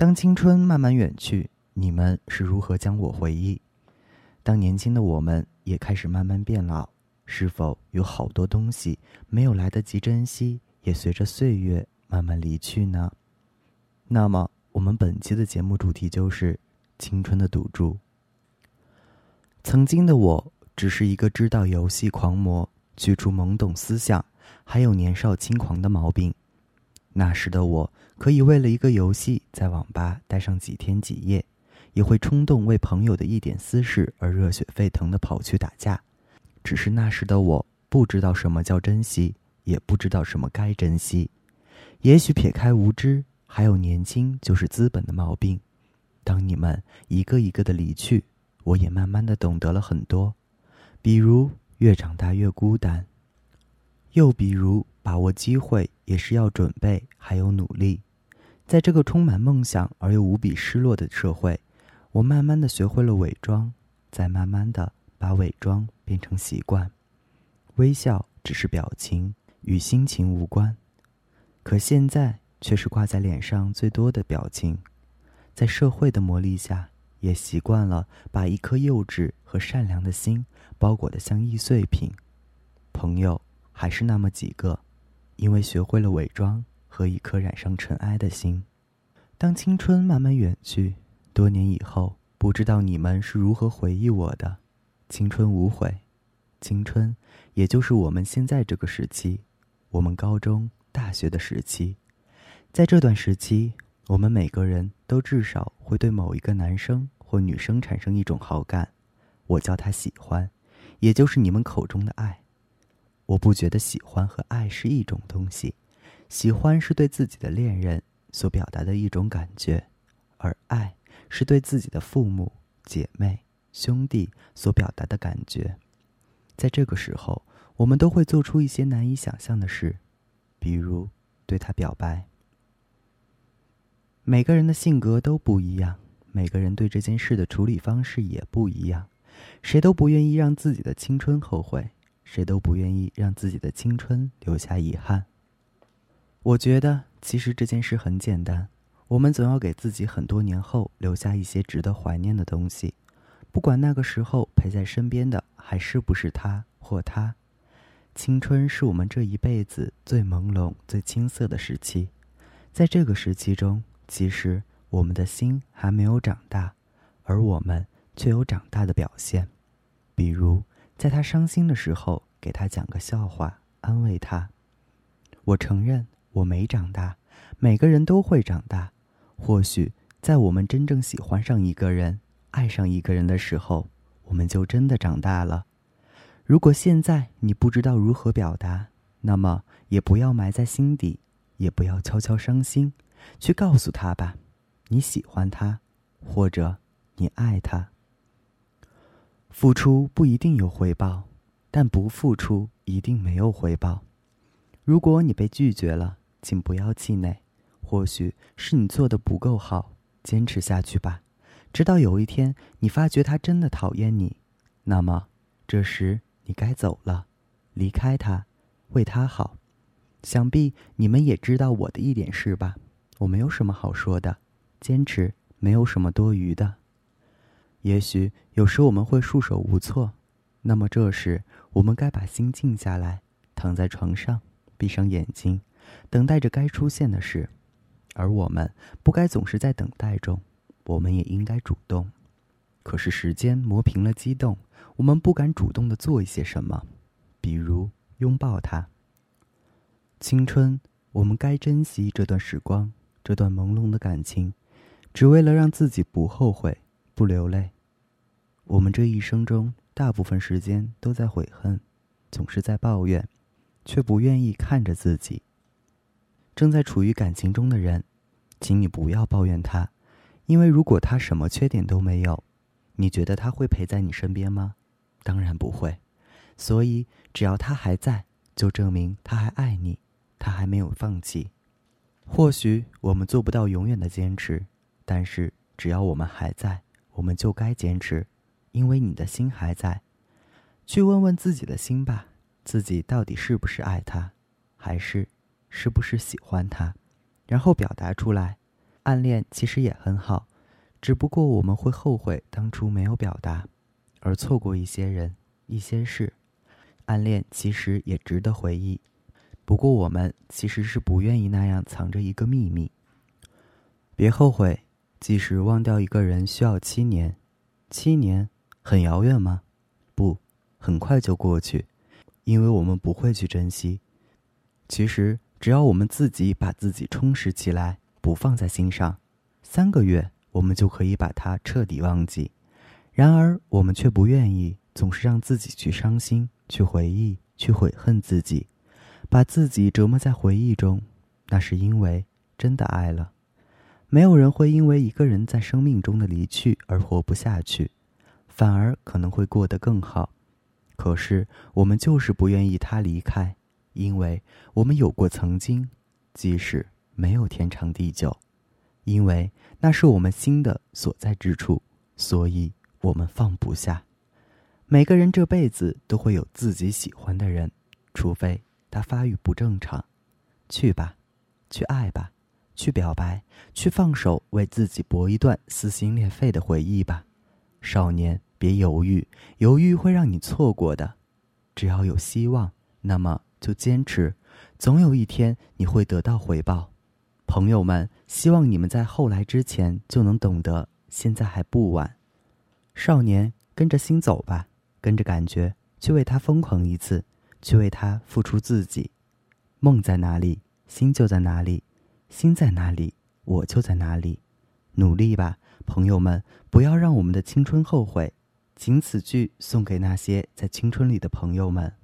当青春慢慢远去，你们是如何将我回忆？当年轻的我们也开始慢慢变老，是否有好多东西没有来得及珍惜，也随着岁月慢慢离去呢？那么，我们本期的节目主题就是青春的赌注。曾经的我只是一个知道游戏狂魔，去除懵懂思想，还有年少轻狂的毛病。那时的我可以为了一个游戏在网吧待上几天几夜，也会冲动为朋友的一点私事而热血沸腾的跑去打架。只是那时的我不知道什么叫珍惜，也不知道什么该珍惜。也许撇开无知，还有年轻就是资本的毛病。当你们一个一个的离去。我也慢慢的懂得了很多，比如越长大越孤单，又比如把握机会也是要准备还有努力。在这个充满梦想而又无比失落的社会，我慢慢的学会了伪装，再慢慢的把伪装变成习惯。微笑只是表情，与心情无关，可现在却是挂在脸上最多的表情。在社会的磨砺下。也习惯了把一颗幼稚和善良的心包裹得像易碎品，朋友还是那么几个，因为学会了伪装和一颗染上尘埃的心。当青春慢慢远去，多年以后，不知道你们是如何回忆我的。青春无悔，青春也就是我们现在这个时期，我们高中、大学的时期，在这段时期。我们每个人都至少会对某一个男生或女生产生一种好感，我叫他喜欢，也就是你们口中的爱。我不觉得喜欢和爱是一种东西，喜欢是对自己的恋人所表达的一种感觉，而爱是对自己的父母、姐妹、兄弟所表达的感觉。在这个时候，我们都会做出一些难以想象的事，比如对他表白。每个人的性格都不一样，每个人对这件事的处理方式也不一样。谁都不愿意让自己的青春后悔，谁都不愿意让自己的青春留下遗憾。我觉得，其实这件事很简单，我们总要给自己很多年后留下一些值得怀念的东西，不管那个时候陪在身边的还是不是他或她。青春是我们这一辈子最朦胧、最青涩的时期，在这个时期中。其实我们的心还没有长大，而我们却有长大的表现。比如，在他伤心的时候，给他讲个笑话，安慰他。我承认我没长大，每个人都会长大。或许在我们真正喜欢上一个人、爱上一个人的时候，我们就真的长大了。如果现在你不知道如何表达，那么也不要埋在心底，也不要悄悄伤心。去告诉他吧，你喜欢他，或者你爱他。付出不一定有回报，但不付出一定没有回报。如果你被拒绝了，请不要气馁，或许是你做的不够好，坚持下去吧，直到有一天你发觉他真的讨厌你，那么这时你该走了，离开他，为他好。想必你们也知道我的一点事吧。我没有什么好说的，坚持没有什么多余的。也许有时我们会束手无措，那么这时我们该把心静下来，躺在床上，闭上眼睛，等待着该出现的事。而我们不该总是在等待中，我们也应该主动。可是时间磨平了激动，我们不敢主动的做一些什么，比如拥抱他。青春，我们该珍惜这段时光。这段朦胧的感情，只为了让自己不后悔、不流泪。我们这一生中，大部分时间都在悔恨，总是在抱怨，却不愿意看着自己。正在处于感情中的人，请你不要抱怨他，因为如果他什么缺点都没有，你觉得他会陪在你身边吗？当然不会。所以，只要他还在，就证明他还爱你，他还没有放弃。或许我们做不到永远的坚持，但是只要我们还在，我们就该坚持，因为你的心还在。去问问自己的心吧，自己到底是不是爱他，还是是不是喜欢他，然后表达出来。暗恋其实也很好，只不过我们会后悔当初没有表达，而错过一些人、一些事。暗恋其实也值得回忆，不过我们其实是不愿意那样藏着一个秘密。别后悔，即使忘掉一个人需要七年，七年很遥远吗？不，很快就过去，因为我们不会去珍惜。其实，只要我们自己把自己充实起来，不放在心上，三个月我们就可以把它彻底忘记。然而，我们却不愿意，总是让自己去伤心、去回忆、去悔恨自己，把自己折磨在回忆中。那是因为真的爱了。没有人会因为一个人在生命中的离去而活不下去，反而可能会过得更好。可是，我们就是不愿意他离开，因为我们有过曾经，即使没有天长地久，因为那是我们心的所在之处，所以。我们放不下。每个人这辈子都会有自己喜欢的人，除非他发育不正常。去吧，去爱吧，去表白，去放手，为自己搏一段撕心裂肺的回忆吧。少年，别犹豫，犹豫会让你错过的。只要有希望，那么就坚持，总有一天你会得到回报。朋友们，希望你们在后来之前就能懂得，现在还不晚。少年，跟着心走吧，跟着感觉去为他疯狂一次，去为他付出自己。梦在哪里，心就在哪里；心在哪里，我就在哪里。努力吧，朋友们，不要让我们的青春后悔。仅此句送给那些在青春里的朋友们。